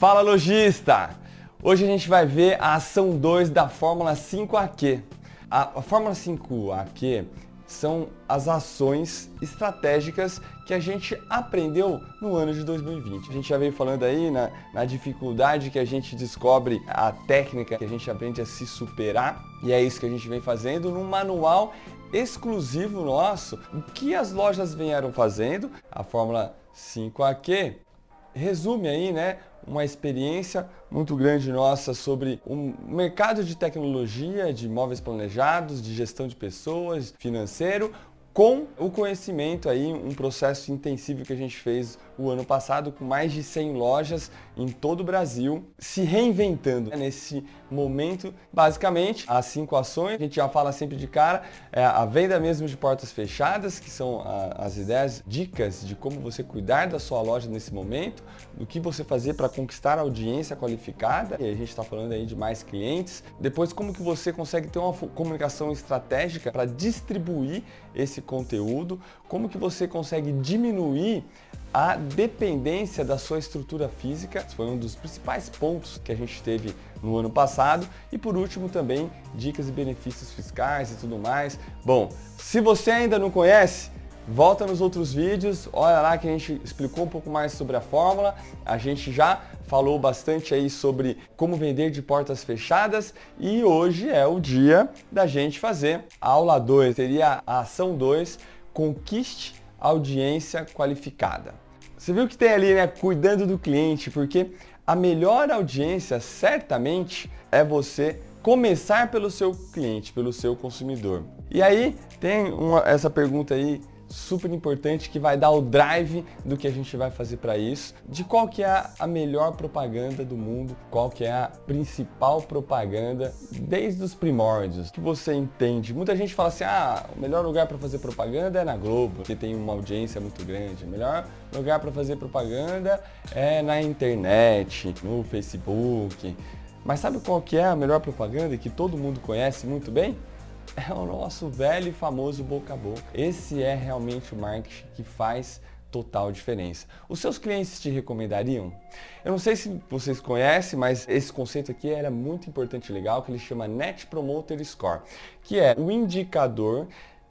Fala lojista! Hoje a gente vai ver a ação 2 da Fórmula 5AQ. A, a Fórmula 5AQ são as ações estratégicas que a gente aprendeu no ano de 2020. A gente já veio falando aí na, na, dificuldade que a gente descobre a técnica que a gente aprende a se superar e é isso que a gente vem fazendo num manual exclusivo nosso. O que as lojas vieram fazendo, a Fórmula 5AQ resume aí, né, uma experiência muito grande nossa sobre o um mercado de tecnologia, de imóveis planejados, de gestão de pessoas, financeiro, com o conhecimento aí, um processo intensivo que a gente fez o ano passado com mais de 100 lojas em todo o Brasil, se reinventando nesse momento. Basicamente, as cinco ações, a gente já fala sempre de cara, é a venda mesmo de portas fechadas, que são a, as ideias, dicas de como você cuidar da sua loja nesse momento, do que você fazer para conquistar audiência qualificada, e a gente está falando aí de mais clientes. Depois, como que você consegue ter uma comunicação estratégica para distribuir esse conteúdo, como que você consegue diminuir a dependência da sua estrutura física, foi um dos principais pontos que a gente teve no ano passado. E por último também dicas e benefícios fiscais e tudo mais. Bom, se você ainda não conhece, volta nos outros vídeos, olha lá que a gente explicou um pouco mais sobre a fórmula, a gente já falou bastante aí sobre como vender de portas fechadas e hoje é o dia da gente fazer a aula 2, seria a ação 2, conquiste audiência qualificada. Você viu que tem ali, né, cuidando do cliente, porque a melhor audiência certamente é você começar pelo seu cliente, pelo seu consumidor. E aí tem uma, essa pergunta aí super importante que vai dar o drive do que a gente vai fazer para isso, de qual que é a melhor propaganda do mundo, qual que é a principal propaganda desde os primórdios, que você entende. Muita gente fala assim: "Ah, o melhor lugar para fazer propaganda é na Globo, que tem uma audiência muito grande. O melhor lugar para fazer propaganda é na internet, no Facebook". Mas sabe qual que é a melhor propaganda que todo mundo conhece muito bem? É o nosso velho e famoso boca a boca. Esse é realmente o marketing que faz total diferença. Os seus clientes te recomendariam? Eu não sei se vocês conhecem, mas esse conceito aqui era muito importante e legal, que ele chama Net Promoter Score, que é o indicador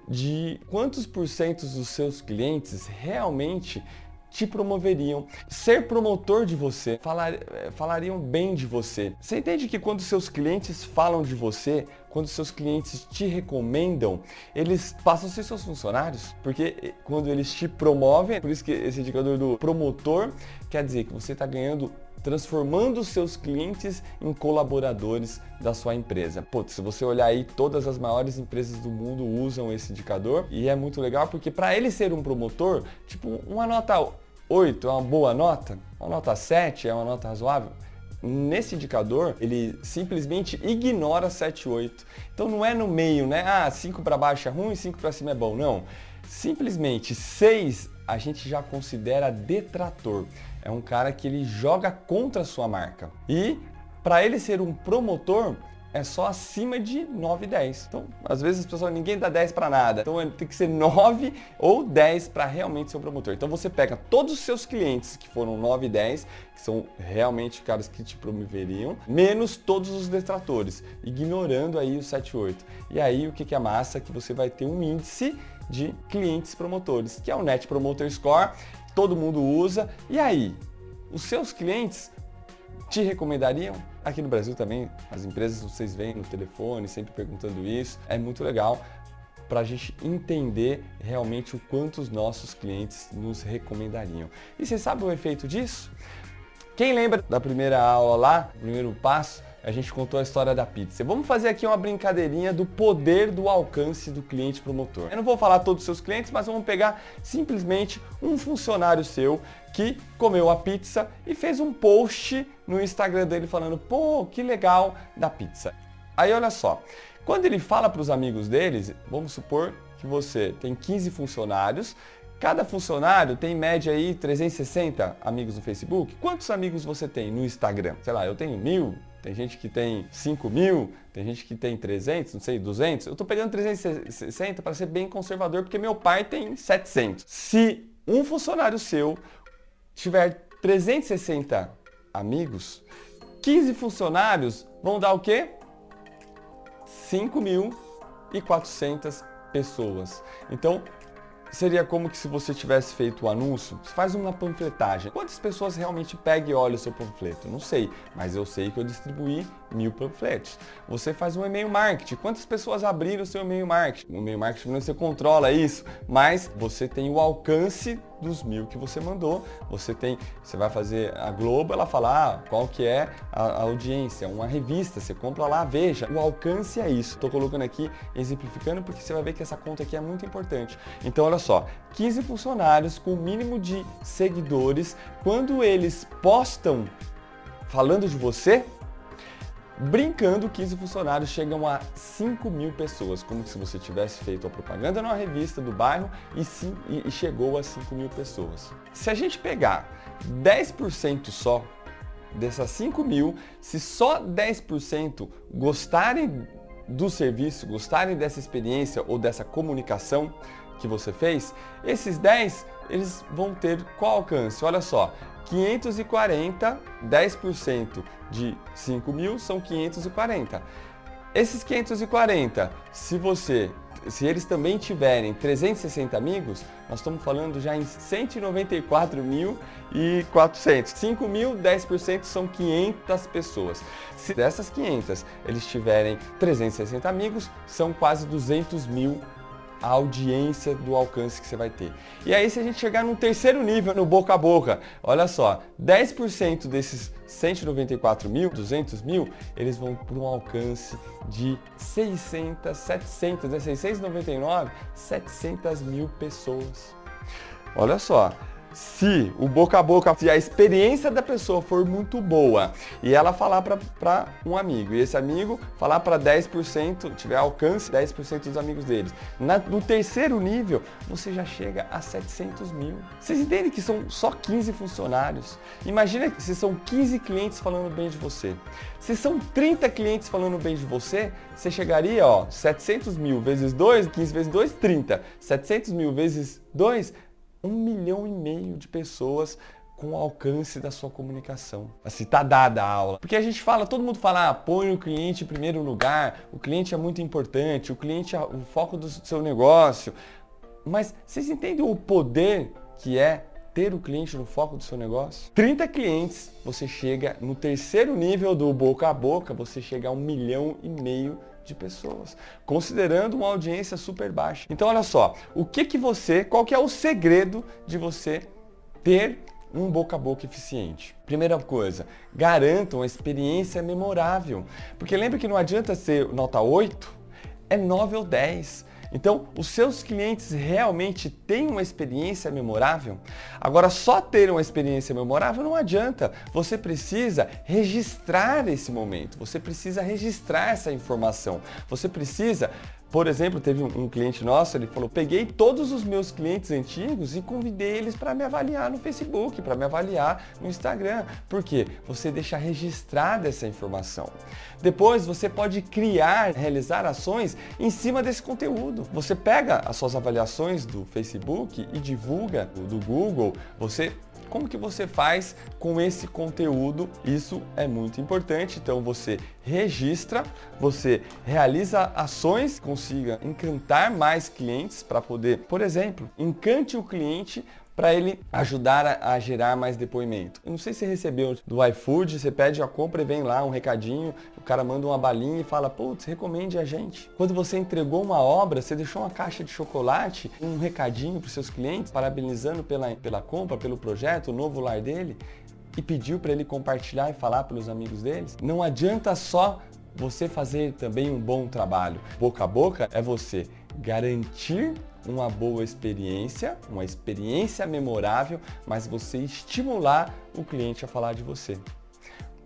de quantos porcentos dos seus clientes realmente te promoveriam, ser promotor de você, falar, eh, falariam bem de você. Você entende que quando seus clientes falam de você, quando seus clientes te recomendam, eles passam a ser seus funcionários, porque eh, quando eles te promovem, por isso que esse indicador do promotor quer dizer que você está ganhando transformando seus clientes em colaboradores da sua empresa. Pô, se você olhar aí, todas as maiores empresas do mundo usam esse indicador e é muito legal porque para ele ser um promotor, tipo, uma nota 8 é uma boa nota, uma nota 7 é uma nota razoável. Nesse indicador, ele simplesmente ignora 7 e 8. Então não é no meio, né? Ah, 5 para baixo é ruim, 5 para cima é bom. Não. Simplesmente 6 a gente já considera detrator. É um cara que ele joga contra a sua marca. E para ele ser um promotor, é só acima de 9 e 10. Então, às vezes as pessoas, ninguém dá 10 para nada. Então, tem que ser 9 ou 10 para realmente ser um promotor. Então, você pega todos os seus clientes que foram 9 e 10, que são realmente caras que te promoveriam, menos todos os detratores, ignorando aí o 7 e 8. E aí, o que, que é massa? Que você vai ter um índice de clientes promotores, que é o Net Promoter Score, todo mundo usa. E aí, os seus clientes te recomendariam? Aqui no Brasil também, as empresas vocês veem no telefone sempre perguntando isso. É muito legal para a gente entender realmente o quanto os nossos clientes nos recomendariam. E você sabe o efeito disso? Quem lembra da primeira aula lá, primeiro passo, a gente contou a história da pizza. Vamos fazer aqui uma brincadeirinha do poder do alcance do cliente promotor. Eu não vou falar todos os seus clientes, mas vamos pegar simplesmente um funcionário seu que comeu a pizza e fez um post no Instagram dele falando: "Pô, que legal da pizza". Aí olha só, quando ele fala para os amigos deles, vamos supor que você tem 15 funcionários, Cada funcionário tem em média aí 360 amigos no Facebook. Quantos amigos você tem no Instagram? Sei lá, eu tenho mil, tem gente que tem 5 mil, tem gente que tem 300, não sei, 200. Eu estou pegando 360 para ser bem conservador, porque meu pai tem 700. Se um funcionário seu tiver 360 amigos, 15 funcionários vão dar o quê? 5.400 pessoas. Então, seria como que se você tivesse feito o anúncio, você faz uma panfletagem. Quantas pessoas realmente pegam e olham o seu panfleto? Não sei, mas eu sei que eu distribuí mil panfletos. Você faz um e-mail marketing. Quantas pessoas abriram o seu e-mail marketing? O e-mail marketing você controla isso, mas você tem o alcance dos mil que você mandou. Você tem, você vai fazer a Globo, ela fala ah, qual que é a, a, audiência, uma revista, você compra lá, veja. O alcance é isso. Estou colocando aqui, exemplificando, porque você vai ver que essa conta aqui é muito importante. Então, olha só, 15 funcionários com o mínimo de seguidores, quando eles postam falando de você, Brincando, 15 funcionários chegam a 5 mil pessoas, como se você tivesse feito a propaganda numa revista do bairro e, sim, e chegou a 5 mil pessoas. Se a gente pegar 10% só dessas 5 mil, se só 10% gostarem do serviço, gostarem dessa experiência ou dessa comunicação que você fez, esses 10 eles vão ter qual alcance? Olha só, 540, 10% de 5 mil são 540. Esses 540, se você, se eles também tiverem 360 amigos, nós estamos falando já em 194.400. 5 mil, 10% são 500 pessoas. Se dessas 500 eles tiverem 360 amigos, são quase 200 mil a audiência do alcance que você vai ter. E aí se a gente chegar no terceiro nível, no boca a boca, olha só, 10% desses 194 mil, 200 mil, eles vão para um alcance de 600, 700, né? 699, 700 mil pessoas. Olha só, se o boca a boca, se a experiência da pessoa for muito boa e ela falar para um amigo e esse amigo falar para 10%, tiver alcance 10% dos amigos deles. Na, no terceiro nível, você já chega a 700 mil. Vocês entendem que são só 15 funcionários? Imagina se são 15 clientes falando bem de você. Se são 30 clientes falando bem de você, você chegaria, ó, 700 mil vezes 2, 15 vezes 2, 30. 700 mil vezes 2, um milhão e meio de pessoas com o alcance da sua comunicação. Assim, tá dada a aula. Porque a gente fala, todo mundo fala, ah, põe o cliente em primeiro lugar, o cliente é muito importante, o cliente é o foco do seu negócio. Mas vocês entendem o poder que é ter o cliente no foco do seu negócio? 30 clientes, você chega no terceiro nível do boca a boca, você chega a um milhão e meio de pessoas, considerando uma audiência super baixa. Então olha só, o que que você, qual que é o segredo de você ter um boca a boca eficiente? Primeira coisa, garantam uma experiência memorável. Porque lembra que não adianta ser nota 8, é 9 ou 10. Então, os seus clientes realmente têm uma experiência memorável? Agora, só ter uma experiência memorável não adianta. Você precisa registrar esse momento, você precisa registrar essa informação, você precisa por exemplo, teve um, cliente nosso, ele falou: peguei todos os meus clientes antigos e convidei eles para me avaliar no Facebook, para me avaliar no Instagram. Por quê? Você deixa registrada essa informação. Depois você pode criar, realizar ações em cima desse conteúdo. Você pega as suas avaliações do Facebook e divulga do Google, você como que você faz com esse conteúdo? Isso é muito importante. Então você registra, você realiza ações, consiga encantar mais clientes para poder, por exemplo, encante o cliente para ele ajudar a, a, gerar mais depoimento. Eu não sei se você recebeu do iFood, você pede a compra e vem lá um recadinho, o cara manda uma balinha e fala, putz, recomende a gente. Quando você entregou uma obra, você deixou uma caixa de chocolate, um recadinho para seus clientes, parabenizando pela, pela compra, pelo projeto, o novo lar dele, e pediu para ele compartilhar e falar para os amigos deles. Não adianta só você fazer também um bom trabalho. Boca a boca é você garantir uma boa experiência, uma experiência memorável, mas você estimular o cliente a falar de você.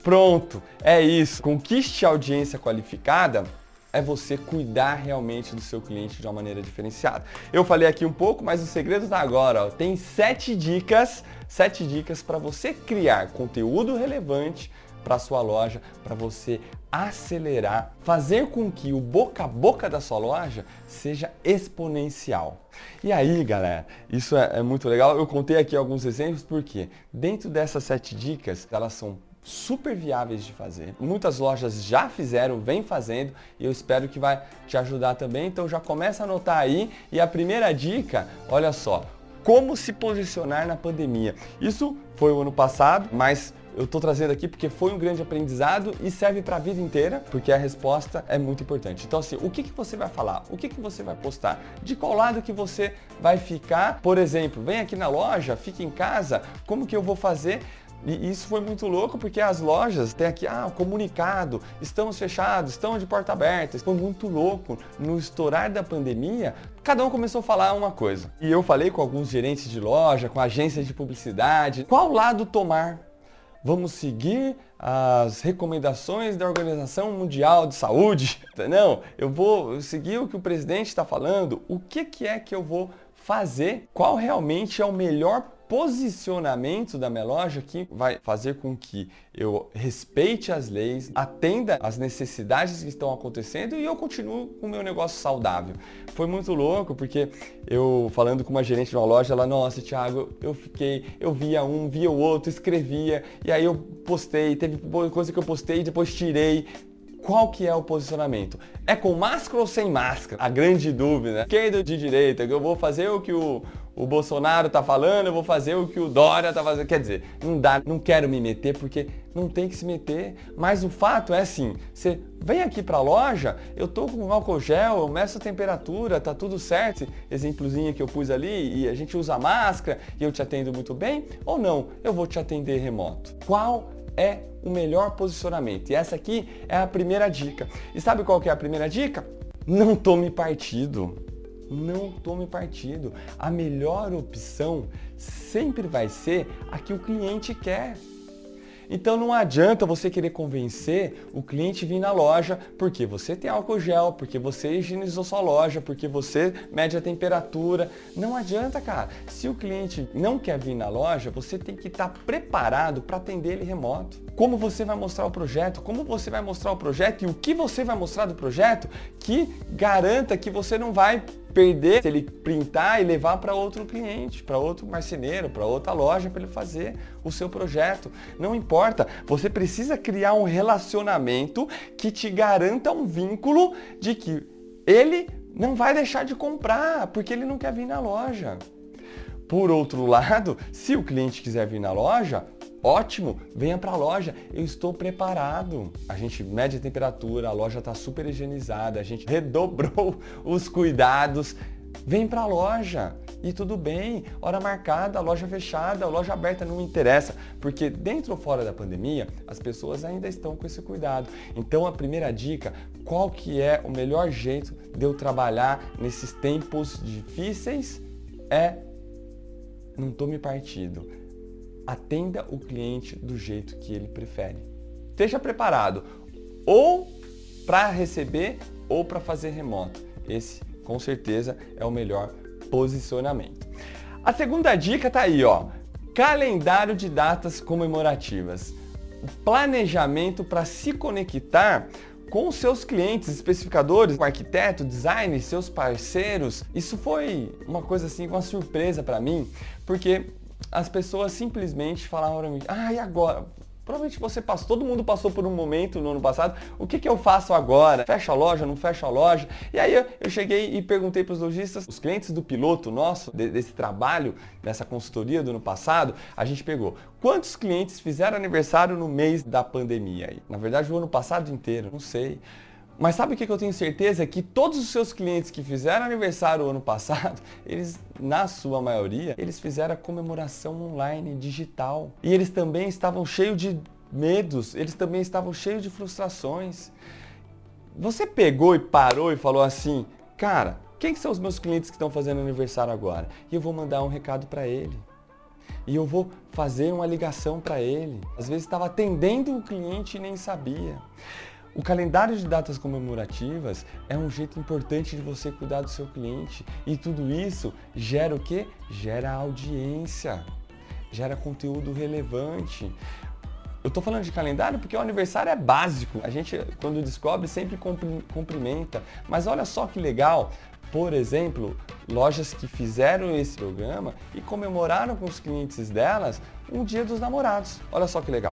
Pronto, é isso. Conquiste a audiência qualificada é você cuidar realmente do seu cliente de uma maneira diferenciada. Eu falei aqui um pouco, mas o segredo está agora. Ó. Tem sete dicas, sete dicas para você criar conteúdo relevante para sua loja, para você acelerar, fazer com que o boca a boca da sua loja seja exponencial. E aí, galera, isso é, é muito legal. Eu contei aqui alguns exemplos porque dentro dessas sete dicas, elas são super viáveis de fazer. Muitas lojas já fizeram, vem fazendo e eu espero que vai te ajudar também. Então já começa a anotar aí. E a primeira dica, olha só, como se posicionar na pandemia. Isso foi o ano passado, mas eu estou trazendo aqui porque foi um grande aprendizado e serve para a vida inteira, porque a resposta é muito importante. Então, assim, o que, que você vai falar? O que, que você vai postar? De qual lado que você vai ficar? Por exemplo, vem aqui na loja, fica em casa, como que eu vou fazer? E isso foi muito louco porque as lojas têm aqui, ah, comunicado, estamos fechados, estamos de porta aberta. Foi muito louco. No estourar da pandemia, cada um começou a falar uma coisa. E eu falei com alguns gerentes de loja, com agências de publicidade, qual lado tomar? Vamos seguir as recomendações da Organização Mundial de Saúde? Não, eu vou seguir o que o presidente está falando. O que, que é que eu vou fazer? Qual realmente é o melhor posicionamento da minha loja que vai fazer com que eu respeite as leis, atenda às necessidades que estão acontecendo e eu continuo com o meu negócio saudável. Foi muito louco porque eu falando com uma gerente de uma loja, ela, nossa, Thiago, eu fiquei, eu via um, via o outro, escrevia, e aí eu postei, teve coisa que eu postei e depois tirei, qual que é o posicionamento? É com máscara ou sem máscara? A grande dúvida. Esquerda ou de direita? Eu vou fazer o que o, o Bolsonaro tá falando, eu vou fazer o que o Dória tá fazendo. Quer dizer, não dá, não quero me meter porque não tem que se meter. Mas o fato é assim, você vem aqui para a loja, eu tô com álcool gel, eu meço a temperatura, tá tudo certo. Exemplozinho que eu pus ali e a gente usa máscara e eu te atendo muito bem ou não? Eu vou te atender remoto. Qual é o melhor posicionamento? E essa aqui é a primeira dica. E sabe qual que é a primeira dica? Não tome partido não tome partido. A melhor opção sempre vai ser a que o cliente quer. Então não adianta você querer convencer o cliente vir na loja porque você tem álcool gel, porque você higienizou sua loja, porque você mede a temperatura. Não adianta, cara. Se o cliente não quer vir na loja, você tem que estar preparado para atender ele remoto. Como você vai mostrar o projeto, como você vai mostrar o projeto e o que você vai mostrar do projeto que garanta que você não vai perder se ele printar e levar para outro cliente, para outro marceneiro, para outra loja para ele fazer o seu projeto. Não importa, você precisa criar um relacionamento que te garanta um vínculo de que ele não vai deixar de comprar porque ele não quer vir na loja. Por outro lado, se o cliente quiser vir na loja, Ótimo, venha para a loja, eu estou preparado. A gente mede a temperatura, a loja está super higienizada, a gente redobrou os cuidados. Vem para a loja e tudo bem, hora marcada, loja fechada, loja aberta, não me interessa, porque dentro ou fora da pandemia, as pessoas ainda estão com esse cuidado. Então a primeira dica, qual que é o melhor jeito de eu trabalhar nesses tempos difíceis é não tome partido atenda o cliente do jeito que ele prefere. Esteja preparado ou para receber ou para fazer remoto. Esse, com certeza, é o melhor posicionamento. A segunda dica está aí, ó. Calendário de datas comemorativas. Planejamento para se conectar com seus clientes, especificadores, o arquiteto, designer, seus parceiros. Isso foi uma coisa assim, uma surpresa para mim, porque as pessoas simplesmente falaram para mim, ah, e agora? Provavelmente você passou, todo mundo passou por um momento no ano passado, o que, que eu faço agora? Fecha a loja, não fecha a loja? E aí eu, cheguei e perguntei para os lojistas, os clientes do piloto nosso, de, desse trabalho, dessa consultoria do ano passado, a gente pegou quantos clientes fizeram aniversário no mês da pandemia aí? Na verdade, o ano passado inteiro, não sei. Mas sabe o que eu tenho certeza? Que todos os seus clientes que fizeram aniversário ano passado, eles, na sua maioria, eles fizeram a comemoração online, digital. E eles também estavam cheios de medos, eles também estavam cheios de frustrações. Você pegou e parou e falou assim, cara, quem são os meus clientes que estão fazendo aniversário agora? E eu vou mandar um recado para ele. E eu vou fazer uma ligação para ele. Às vezes estava atendendo o cliente e nem sabia. O calendário de datas comemorativas é um jeito importante de você cuidar do seu cliente e tudo isso gera o que? Gera audiência, gera conteúdo relevante. Eu estou falando de calendário porque o aniversário é básico. A gente, quando descobre, sempre cumprimenta. Mas olha só que legal. Por exemplo, lojas que fizeram esse programa e comemoraram com os clientes delas um dia dos namorados. Olha só que legal.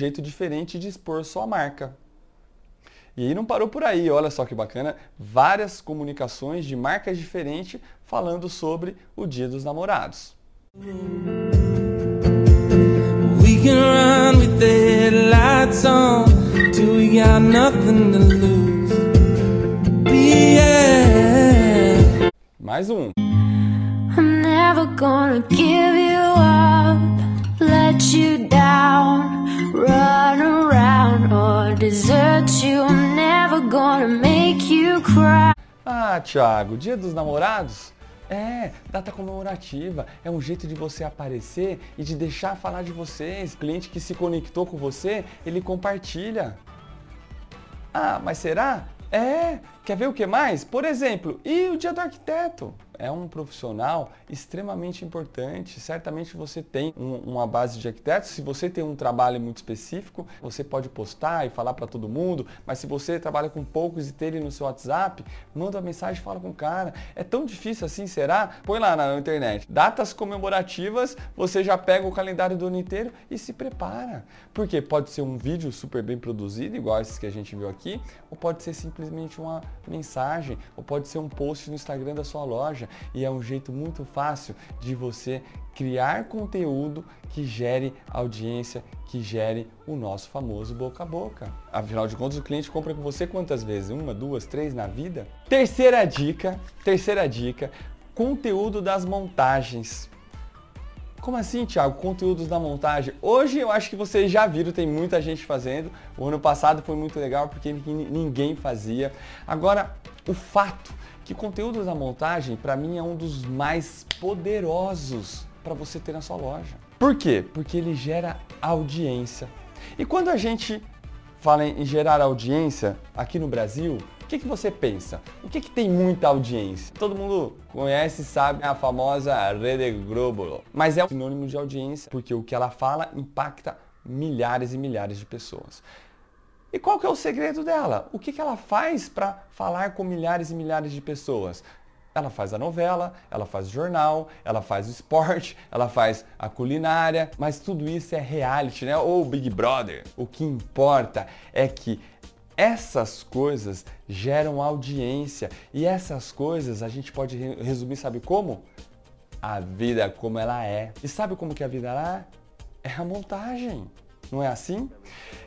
Jeito diferente de expor sua marca. E aí não parou por aí, olha só que bacana, várias comunicações de marcas diferentes falando sobre o Dia dos Namorados. We can run with the lights on till we got nothing to lose. Yeah. Mais um. I'm never gonna give you up, let you desert you. I'm never gonna make you cry. Ah, Thiago, Dia dos Namorados? É, data comemorativa. É um jeito de você aparecer e de deixar falar de vocês. Cliente que se conectou com você, ele compartilha. Ah, mas será? É, quer ver o que mais? Por exemplo, e o dia do arquiteto? é um profissional extremamente importante. Certamente você tem um, uma base de arquitetos. Se você tem um trabalho muito específico, você pode postar e falar para todo mundo. Mas se você trabalha com poucos e tem ele no seu WhatsApp, manda uma mensagem e fala com o cara. É tão difícil assim, será? Põe lá na internet. Datas comemorativas, você já pega o calendário do ano inteiro e se prepara. Porque pode ser um vídeo super bem produzido, igual esses que a gente viu aqui, ou pode ser simplesmente uma mensagem, ou pode ser um post no Instagram da sua loja e é um jeito muito fácil de você criar conteúdo que gere audiência, que gere o nosso famoso boca a boca. Afinal de contas, o cliente compra com você quantas vezes? Uma, duas, três na vida? Terceira dica, terceira dica, conteúdo das montagens. Como assim, Thiago? Conteúdos da montagem? Hoje eu acho que vocês já viram, tem muita gente fazendo. O ano passado foi muito legal porque ninguém fazia. Agora, o fato que conteúdos da montagem, para mim, é um dos mais poderosos para você ter na sua loja. Por quê? Porque ele gera audiência. E quando a gente fala em gerar audiência aqui no Brasil, que, que você pensa? O que, que tem muita audiência? Todo mundo conhece sabe a famosa Rede Globo, mas é um sinônimo de audiência, porque o que ela fala impacta milhares e milhares de pessoas. E qual que é o segredo dela? O que, que ela faz para falar com milhares e milhares de pessoas? Ela faz a novela, ela faz o jornal, ela faz o esporte, ela faz a culinária, mas tudo isso é reality, né? Ou Big Brother. O que importa é que essas coisas geram audiência e essas coisas a gente pode resumir, sabe como? A vida como ela é. E sabe como que a vida é? É a montagem. Não é assim?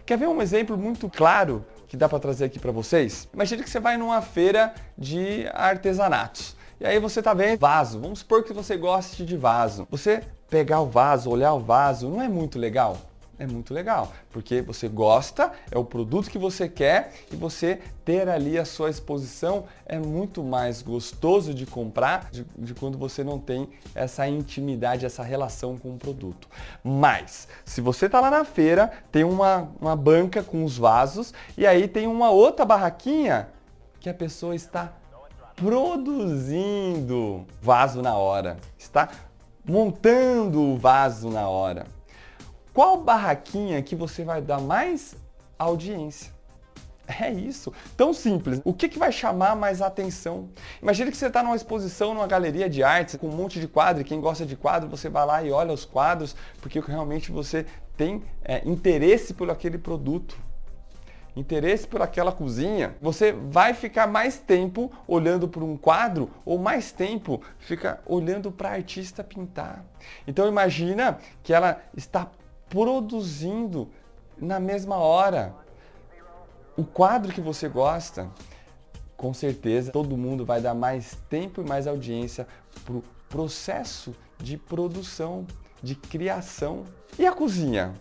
Quer ver um exemplo muito claro que dá para trazer aqui para vocês? Imagine que você vai numa feira de artesanatos. E aí você tá vendo vaso. Vamos supor que você goste de vaso. Você pegar o vaso, olhar o vaso, não é muito legal? É muito legal, porque você gosta, é o produto que você quer e você ter ali a sua exposição é muito mais gostoso de comprar de, de quando você não tem essa intimidade, essa relação com o produto. Mas, se você está lá na feira, tem uma, uma banca com os vasos e aí tem uma outra barraquinha que a pessoa está produzindo vaso na hora, está montando o vaso na hora. Qual barraquinha que você vai dar mais audiência? É isso, tão simples. O que, que vai chamar mais atenção? Imagina que você está numa exposição, numa galeria de artes, com um monte de quadro, e quem gosta de quadro, você vai lá e olha os quadros, porque realmente você tem é, interesse por aquele produto, interesse por aquela cozinha. Você vai ficar mais tempo olhando para um quadro ou mais tempo fica olhando para a artista pintar. Então imagina que ela está produzindo na mesma hora. O quadro que você gosta, com certeza todo mundo vai dar mais tempo e mais audiência para o processo de produção, de criação. E a cozinha?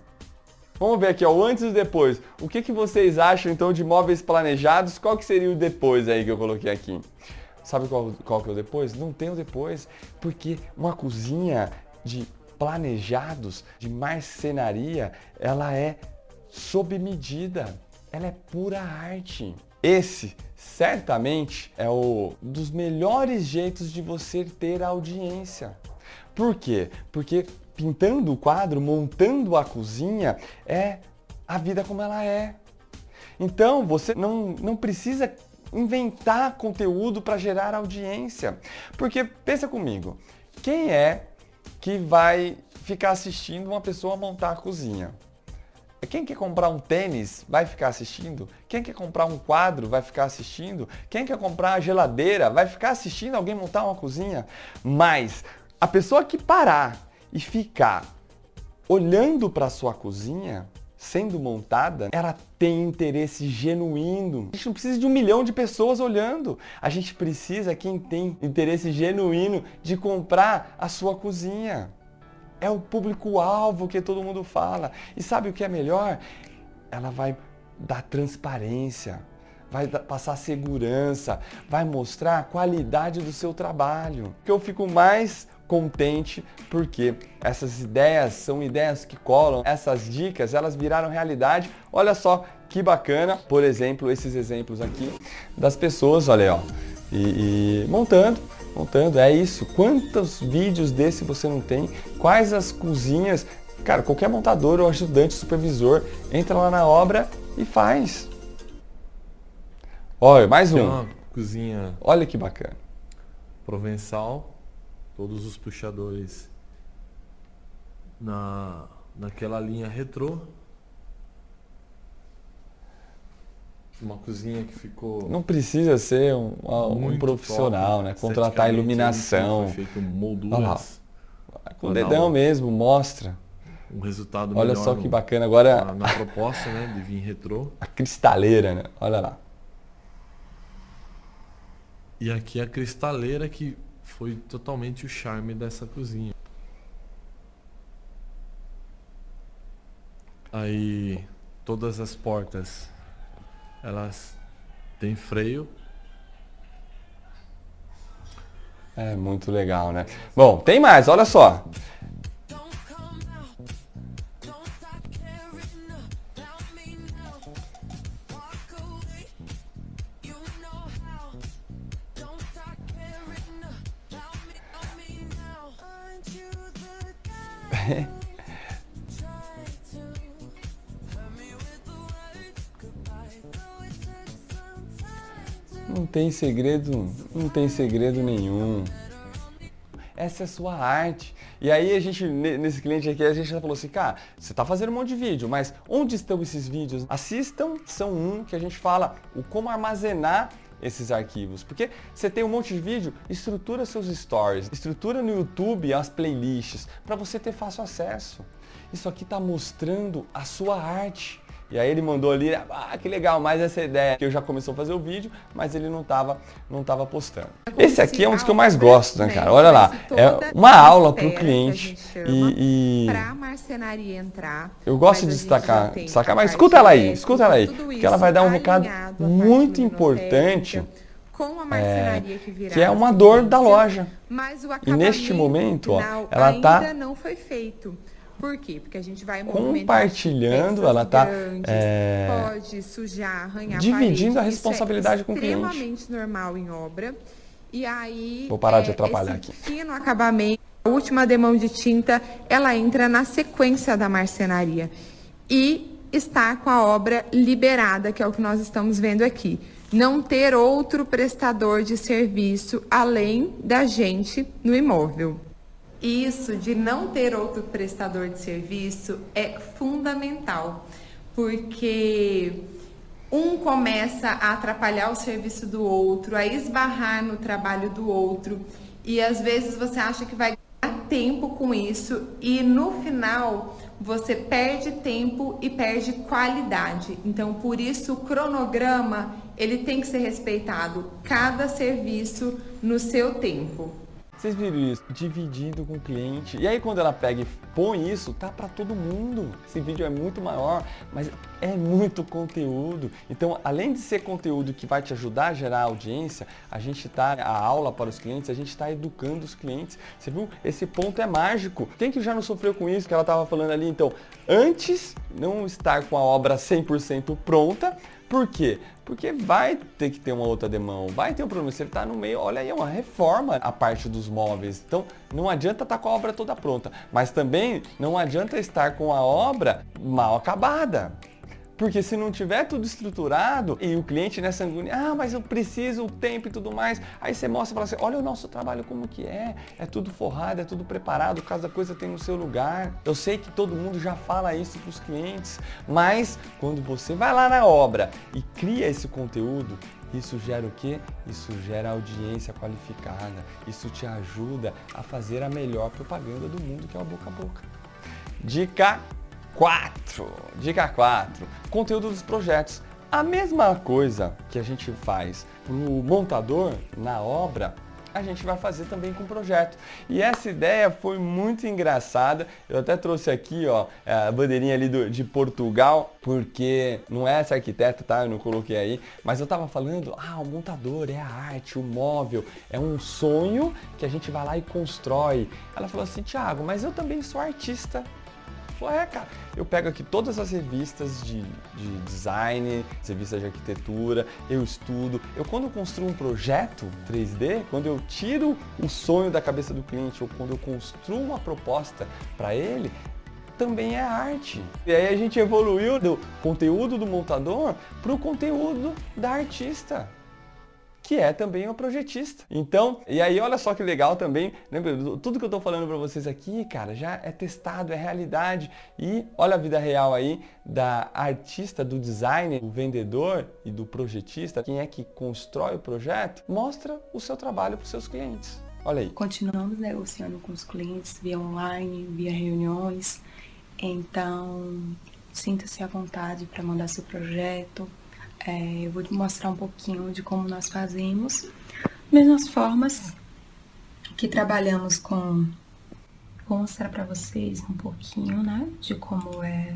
Vamos ver aqui, ó, o antes e o depois. O que, que vocês acham então de móveis planejados? Qual que seria o depois aí que eu coloquei aqui? Sabe qual, qual que é o depois? Não tem o depois, porque uma cozinha de planejados de marcenaria, ela é sob medida, ela é pura arte. Esse certamente é o dos melhores jeitos de você ter audiência. Por quê? Porque pintando o quadro, montando a cozinha, é a vida como ela é. Então você não, não precisa inventar conteúdo para gerar audiência. Porque pensa comigo, quem é que vai ficar assistindo uma pessoa montar a cozinha. Quem quer comprar um tênis vai ficar assistindo? Quem quer comprar um quadro vai ficar assistindo? Quem quer comprar uma geladeira vai ficar assistindo alguém montar uma cozinha? Mas a pessoa que parar e ficar olhando para sua cozinha, sendo montada, ela tem interesse genuíno. A gente não precisa de um milhão de pessoas olhando. A gente precisa quem tem interesse genuíno de comprar a sua cozinha. É o público-alvo que todo mundo fala. E sabe o que é melhor? Ela vai dar transparência, vai passar segurança, vai mostrar a qualidade do seu trabalho. Que eu fico mais contente porque essas ideias são ideias que colam, essas dicas elas viraram realidade. Olha só que bacana, por exemplo, esses exemplos aqui das pessoas, olha aí, ó, e, e montando, montando, é isso. Quantos vídeos desse você não tem? Quais as cozinhas? Cara, qualquer montador ou ajudante, supervisor, entra lá na obra e faz. Olha, mais um. Uma cozinha. Olha que bacana. Provençal todos os puxadores na, naquela linha retrô. Uma cozinha que ficou. Não precisa ser um, um profissional, top, né? Contratar iluminação. Foi feito molduras. com o dedão mesmo, mostra. Um resultado Olha só que bacana. Agora. Na, na proposta, né? De vir retrô. A cristaleira, né? Olha lá. E aqui a cristaleira que foi totalmente o charme dessa cozinha. Aí todas as portas elas têm freio. É muito legal, né? Bom, tem mais, olha só. Não tem segredo, não tem segredo nenhum. Essa é a sua arte. E aí a gente, nesse cliente aqui, a gente já falou assim, cara, você está fazendo um monte de vídeo, mas onde estão esses vídeos? Assistam, são um que a gente fala o como armazenar esses arquivos. Porque você tem um monte de vídeo, estrutura seus stories, estrutura no YouTube as playlists para você ter fácil acesso. Isso aqui está mostrando a sua arte. E aí ele mandou ali, ah, que legal, mais essa ideia. Que eu já começou a fazer o vídeo, mas ele não estava não tava postando. Esse aqui é um dos que eu mais gosto, né, cara? Olha lá, é uma aula para o cliente. E, e... Para marcenaria entrar. Eu gosto de destacar, destacar, mas escuta ela aí, escuta ela aí. Que ela vai dar um recado muito importante. Com a marcenaria que virá. Que é uma dor da loja. Mas o e neste momento, ó, ela tá ainda não foi feito. Por quê? Porque a gente vai compartilhando, ela está é, pode sujar, arranhar dividindo parede. a responsabilidade é com o cliente. Extremamente normal em obra. E aí vou parar é, de atrapalhar aqui. Fino acabamento, a última demão de tinta, ela entra na sequência da marcenaria e está com a obra liberada, que é o que nós estamos vendo aqui. Não ter outro prestador de serviço além da gente no imóvel. Isso de não ter outro prestador de serviço é fundamental, porque um começa a atrapalhar o serviço do outro, a esbarrar no trabalho do outro, e às vezes você acha que vai ganhar tempo com isso e no final você perde tempo e perde qualidade. Então, por isso o cronograma, ele tem que ser respeitado, cada serviço no seu tempo. Vocês viram isso? Dividindo com o cliente. E aí quando ela pega e põe isso, tá para todo mundo. Esse vídeo é muito maior, mas é muito conteúdo. Então, além de ser conteúdo que vai te ajudar a gerar audiência, a gente tá a aula para os clientes, a gente está educando os clientes. Você viu? Esse ponto é mágico. Quem que já não sofreu com isso que ela estava falando ali? Então, antes não estar com a obra 100% pronta, por quê? Porque vai ter que ter uma outra demão, vai ter um problema. Você está no meio, olha aí, é uma reforma a parte dos móveis. Então, não adianta estar tá com a obra toda pronta, mas também não adianta estar com a obra mal acabada. Porque se não tiver tudo estruturado e o cliente nessa angústia, ah, mas eu preciso o tempo e tudo mais, aí você mostra e fala assim, olha o nosso trabalho como que é, é tudo forrado, é tudo preparado, cada coisa tem no seu lugar. Eu sei que todo mundo já fala isso para os clientes, mas quando você vai lá na obra e cria esse conteúdo, isso gera o quê? Isso gera audiência qualificada. Isso te ajuda a fazer a melhor propaganda do mundo, que é o boca a boca. Dica 4. Dica 4. Conteúdo dos projetos. A mesma coisa que a gente faz para o montador na obra, a gente vai fazer também com o projeto. E essa ideia foi muito engraçada. Eu até trouxe aqui, ó, a bandeirinha ali do, de Portugal, porque não é essa arquiteta, tá? Eu não coloquei aí, mas eu tava falando, ah, o montador é a arte, o móvel, é um sonho que a gente vai lá e constrói. Ela falou assim, Thiago, mas eu também sou artista falou, é, cara, eu pego aqui todas as revistas de, de design, revistas de arquitetura, eu estudo. Eu quando eu construo um projeto 3D, quando eu tiro o sonho da cabeça do cliente ou quando eu construo uma proposta para ele, também é arte. E aí a gente evoluiu do conteúdo do montador para o conteúdo da artista que é também uma projetista. Então, e aí olha só que legal também, lembra, tudo que eu estou falando para vocês aqui, cara, já é testado, é realidade. E olha a vida real aí da artista, do designer, do vendedor e do projetista, quem é que constrói o projeto, mostra o seu trabalho para os seus clientes. Olha aí. Continuamos negociando com os clientes via online, via reuniões. Então, sinta-se à vontade para mandar seu projeto, é, eu vou te mostrar um pouquinho de como nós fazemos. Mesmas formas que trabalhamos com. Vou mostrar para vocês um pouquinho, né? De como é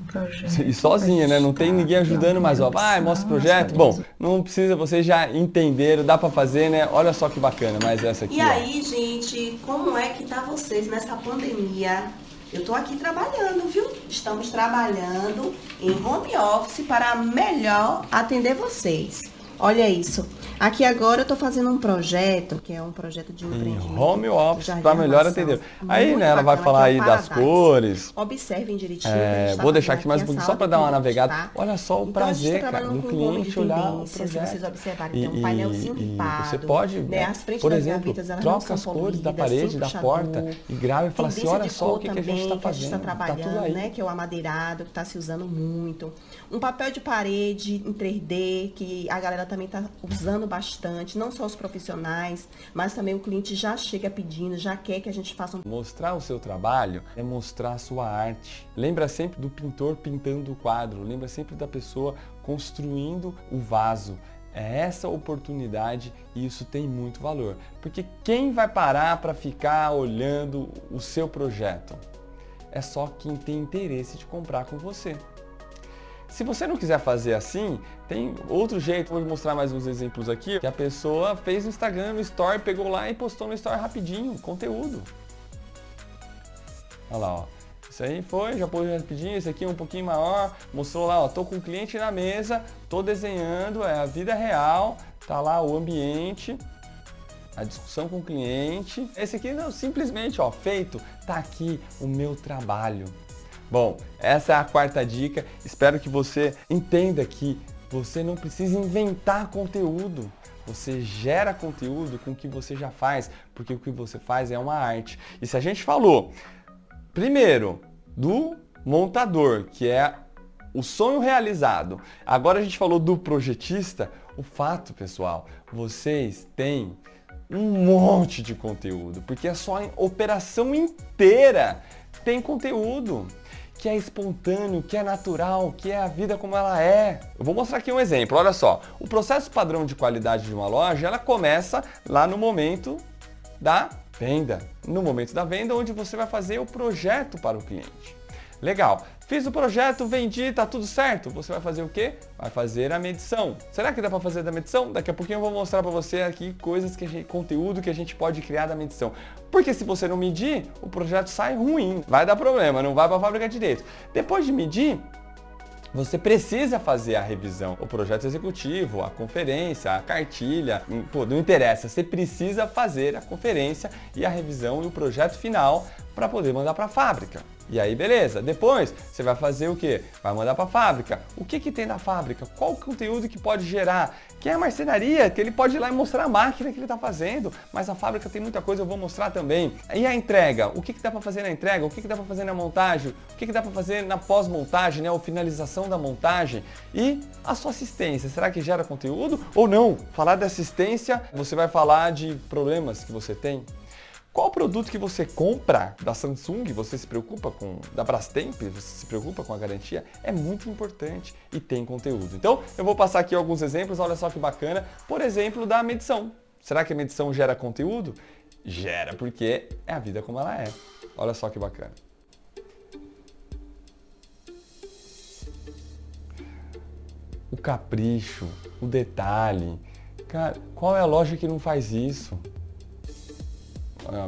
o projeto. E sozinha, né? Não tem ninguém ajudando, mas ó, vai, mostra o projeto. Bom, não precisa, vocês já entenderam, dá para fazer, né? Olha só que bacana, mais essa aqui. E aí, gente, como é que tá vocês nessa pandemia? Eu estou aqui trabalhando, viu? Estamos trabalhando em home office para melhor atender vocês. Olha isso. Aqui agora eu estou fazendo um projeto, que é um projeto de empreendimento. Em home office para melhor atender. Aí, né, ela vai falar aí das cores. Observem direitinho. É, vou deixar aqui mais um pouquinho só para dar uma navegada. Tá? Olha só o então, prazer, cara, do cliente olhar o projeto. Se vocês observarem, tem um painelzinho limpado. Você pode, né, por exemplo, troca as cores da parede, da porta e grava e fala assim, olha só o que, que a gente está fazendo. está trabalhando, tá né, que é o amadeirado, que está se usando muito. Um papel de parede em 3D, que a galera também está usando bastante, não só os profissionais, mas também o cliente já chega pedindo, já quer que a gente faça um... Mostrar o seu trabalho é mostrar a sua arte. Lembra sempre do pintor pintando o quadro, lembra sempre da pessoa construindo o vaso. É essa oportunidade e isso tem muito valor. Porque quem vai parar para ficar olhando o seu projeto? É só quem tem interesse de comprar com você. Se você não quiser fazer assim, tem outro jeito. Vou mostrar mais uns exemplos aqui. Que a pessoa fez no Instagram, no Story, pegou lá e postou no Story rapidinho, conteúdo. Olha lá, ó. Isso aí foi, já pôs rapidinho, esse aqui é um pouquinho maior, mostrou lá, ó, tô com o cliente na mesa, tô desenhando, é a vida real, tá lá o ambiente, a discussão com o cliente. Esse aqui não, simplesmente, ó, feito, tá aqui o meu trabalho. Bom, essa é a quarta dica. Espero que você entenda que você não precisa inventar conteúdo. Você gera conteúdo com o que você já faz, porque o que você faz é uma arte. E se a gente falou, primeiro, do montador, que é o sonho realizado. Agora a gente falou do projetista. O fato, pessoal, vocês têm um monte de conteúdo, porque a sua operação inteira tem conteúdo que é espontâneo, que é natural, que é a vida como ela é. Eu vou mostrar aqui um exemplo, olha só. O processo padrão de qualidade de uma loja, ela começa lá no momento da venda. No momento da venda, onde você vai fazer o projeto para o cliente. Legal. Fiz o projeto, vendi, tá tudo certo. Você vai fazer o quê? Vai fazer a medição. Será que dá para fazer da medição? Daqui a pouquinho eu vou mostrar para você aqui coisas que gente, conteúdo que a gente pode criar da medição. Porque se você não medir, o projeto sai ruim, vai dar problema, não vai para a fábrica direito. Depois de medir, você precisa fazer a revisão, o projeto executivo, a conferência, a cartilha, hum, pô, não interessa, você precisa fazer a conferência e a revisão e o projeto final para poder mandar para a fábrica. E aí, beleza. Depois, você vai fazer o quê? Vai mandar para a fábrica. O que, que tem na fábrica? Qual o conteúdo que pode gerar? Que é a marcenaria, que ele pode ir lá e mostrar a máquina que ele está fazendo. Mas a fábrica tem muita coisa, eu vou mostrar também. E a entrega? O que, que dá para fazer na entrega? O que, que dá para fazer na montagem? O que, que dá para fazer na pós-montagem, né? Ou finalização da montagem? E a sua assistência, será que gera conteúdo ou não? Falar de assistência, você vai falar de problemas que você tem. Qual produto que você compra da Samsung, você se preocupa com, da Brastemp, você se preocupa com a garantia? É muito importante e tem conteúdo. Então, eu vou passar aqui alguns exemplos, olha só que bacana. Por exemplo, da medição. Será que a medição gera conteúdo? Gera, porque é a vida como ela é. Olha só que bacana. O capricho, o detalhe. Cara, qual é a loja que não faz isso?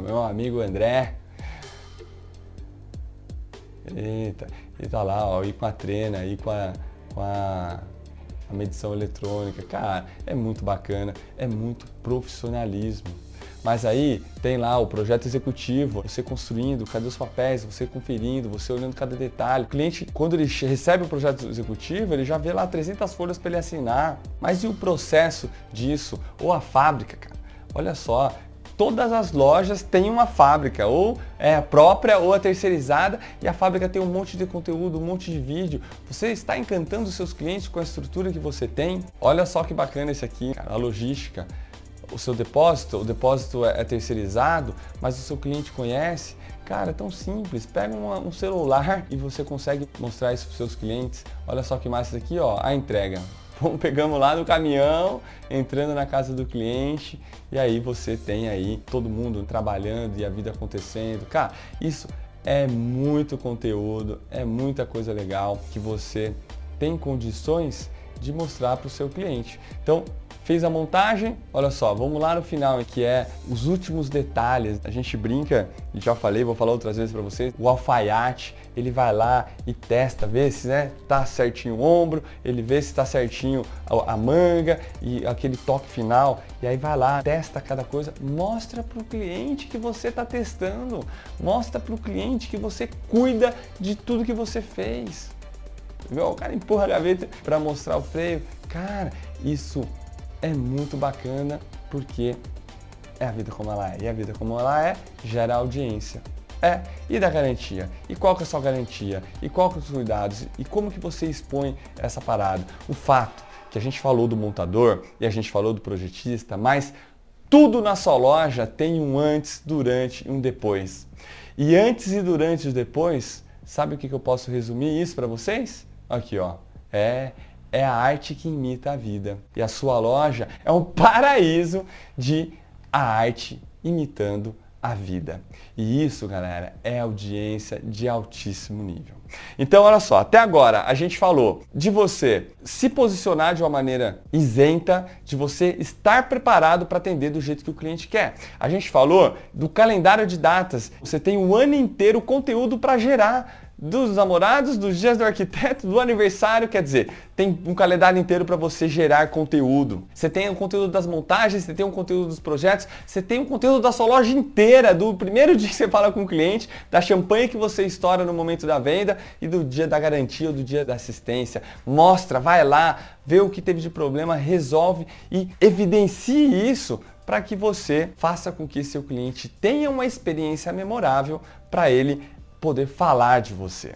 Meu amigo André. Eita, ele tá lá, ó, e com a trena, aí com a, com a, a medição eletrônica. Cara, é muito bacana, é muito profissionalismo. Mas aí tem lá o projeto executivo, você construindo, cadê os papéis, você conferindo, você olhando cada detalhe. O cliente, quando ele recebe o projeto executivo, ele já vê lá 300 folhas para ele assinar. Mas e o processo disso? Ou a fábrica, cara? Olha só, todas as lojas têm uma fábrica, ou é a própria ou a terceirizada, e a fábrica tem um monte de conteúdo, um monte de vídeo. Você está encantando os seus clientes com a estrutura que você tem? Olha só que bacana esse aqui, a logística. O seu depósito, o depósito é, é terceirizado, mas o seu cliente conhece. Cara, é tão simples. Pega uma, um celular e você consegue mostrar isso para os seus clientes. Olha só que massa aqui, ó, a entrega. Pegamos lá no caminhão, entrando na casa do cliente e aí você tem aí todo mundo trabalhando e a vida acontecendo. Cara, isso é muito conteúdo, é muita coisa legal que você tem condições de mostrar para o seu cliente. Então, Fez a montagem, olha só, vamos lá no final, que é os últimos detalhes. A gente brinca, já falei, vou falar outras vezes para vocês, o alfaiate, ele vai lá e testa, vê se né, tá certinho o ombro, ele vê se está certinho a, a, manga e aquele toque final, e aí vai lá, testa cada coisa, mostra para o cliente que você está testando, mostra para o cliente que você cuida de tudo que você fez. O cara empurra a gaveta para mostrar o freio. Cara, isso é muito bacana porque é a vida como ela é. E a vida como ela é gera audiência. É, e da garantia? E qual que é a sua garantia? E qual que são os cuidados? E como que você expõe essa parada? O fato que a gente falou do montador e a gente falou do projetista, mas tudo na sua loja tem um antes, durante e um depois. E antes e durante e depois, sabe o que, que eu posso resumir isso para vocês? Aqui, ó. É, é a arte que imita a vida. E a sua loja é um paraíso de a arte imitando a vida. E isso, galera, é audiência de altíssimo nível. Então, olha só, até agora a gente falou de você se posicionar de uma maneira isenta, de você estar preparado para atender do jeito que o cliente quer. A gente falou do calendário de datas. Você tem o ano inteiro conteúdo para gerar dos namorados, dos dias do arquiteto, do aniversário, quer dizer, tem um calendário inteiro para você gerar conteúdo. Você tem o conteúdo das montagens, você tem o conteúdo dos projetos, você tem o conteúdo da sua loja inteira, do primeiro dia que você fala com o cliente, da champanhe que você estoura no momento da venda e do dia da garantia ou do dia da assistência. Mostra, vai lá, vê o que teve de problema, resolve e evidencie isso para que você faça com que seu cliente tenha uma experiência memorável para ele poder falar de você.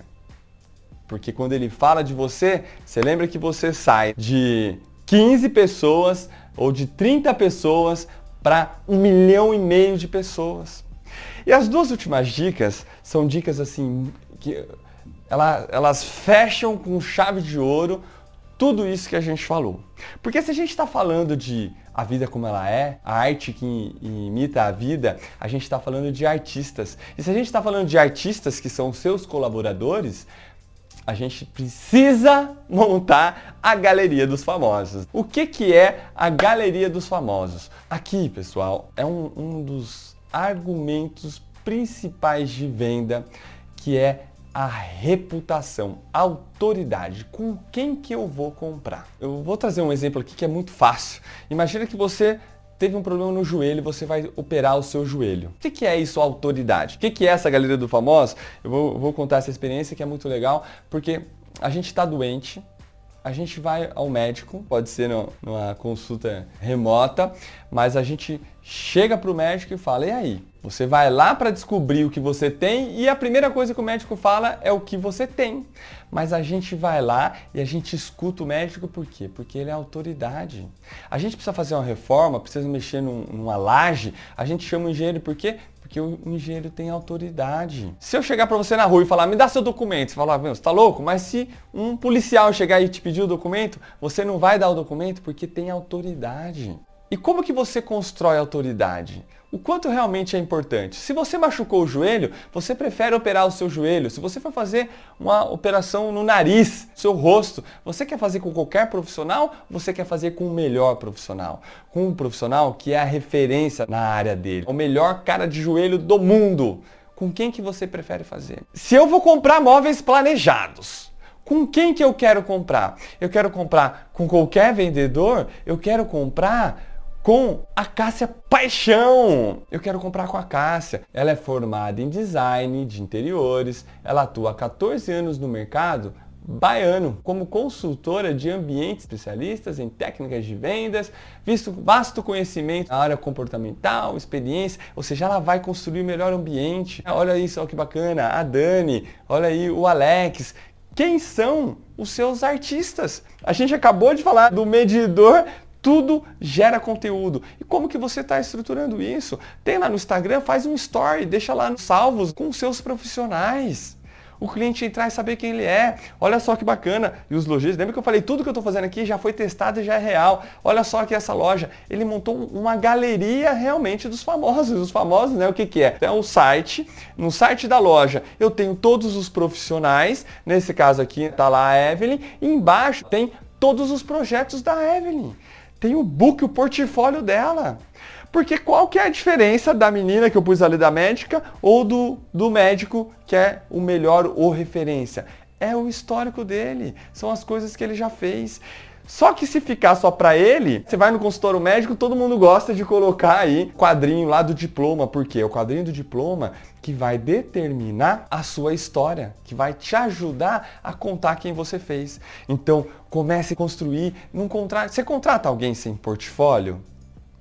Porque quando ele fala de você, você lembra que você sai de 15 pessoas ou de 30 pessoas para um milhão e meio de pessoas. E as duas últimas dicas são dicas assim que elas, elas fecham com chave de ouro tudo isso que a gente falou. Porque se a gente está falando de a vida como ela é, a arte que imita a vida, a gente está falando de artistas. E se a gente está falando de artistas que são seus colaboradores, a gente precisa montar a Galeria dos Famosos. O que, que é a Galeria dos Famosos? Aqui, pessoal, é um, um dos argumentos principais de venda que é a reputação, a autoridade, com quem que eu vou comprar. Eu vou trazer um exemplo aqui que é muito fácil. Imagina que você teve um problema no joelho, você vai operar o seu joelho. O que, é isso, autoridade? O que, é essa galeria do famoso? Eu vou, vou contar essa experiência que é muito legal, porque a gente está doente, a gente vai ao médico, pode ser numa consulta remota, mas a gente chega para o médico e fala: e aí? Você vai lá para descobrir o que você tem e a primeira coisa que o médico fala é o que você tem. Mas a gente vai lá e a gente escuta o médico por quê? Porque ele é autoridade. A gente precisa fazer uma reforma, precisa mexer num, numa laje, a gente chama o engenheiro por quê? Porque o engenheiro tem autoridade. Se eu chegar para você na rua e falar, me dá seu documento, você falar, você tá louco? Mas se um policial chegar e te pedir o documento, você não vai dar o documento porque tem autoridade. E como que você constrói autoridade? O quanto realmente é importante? Se você machucou o joelho, você prefere operar o seu joelho. Se você for fazer uma operação no nariz, seu rosto, você quer fazer com qualquer profissional? Você quer fazer com o melhor profissional? Com um profissional que é a referência na área dele, o melhor cara de joelho do mundo. Com quem que você prefere fazer? Se eu vou comprar móveis planejados, com quem que eu quero comprar? Eu quero comprar com qualquer vendedor? Eu quero comprar com a Cássia Paixão. Eu quero comprar com a Cássia. Ela é formada em design de interiores, ela atua há 14 anos no mercado baiano como consultora de ambientes especialistas em técnicas de vendas, visto vasto conhecimento na área comportamental, experiência, ou seja, ela vai construir o melhor ambiente. Olha isso, olha que bacana, a Dani, olha aí o Alex. Quem são os seus artistas? A gente acabou de falar do medidor tudo gera conteúdo. E como que você está estruturando isso? Tem lá no Instagram, faz um story, deixa lá salvos com seus profissionais. O cliente entrar e saber quem ele é. Olha só que bacana. E os lojistas, lembra que eu falei, tudo que eu estou fazendo aqui já foi testado e já é real. Olha só aqui essa loja. Ele montou uma galeria realmente dos famosos. Os famosos, né? O que, que é? É um site. No site da loja eu tenho todos os profissionais. Nesse caso aqui está lá a Evelyn. E embaixo tem todos os projetos da Evelyn tem o book, o portfólio dela. Porque qual que é a diferença da menina que eu pus ali da médica ou do, do médico que é o melhor ou referência? É o histórico dele, são as coisas que ele já fez. Só que se ficar só para ele, você vai no consultório médico, todo mundo gosta de colocar aí quadrinho lá do diploma, porque é o quadrinho do diploma que vai determinar a sua história, que vai te ajudar a contar quem você fez. Então, comece a construir, não contrata, você contrata alguém sem portfólio?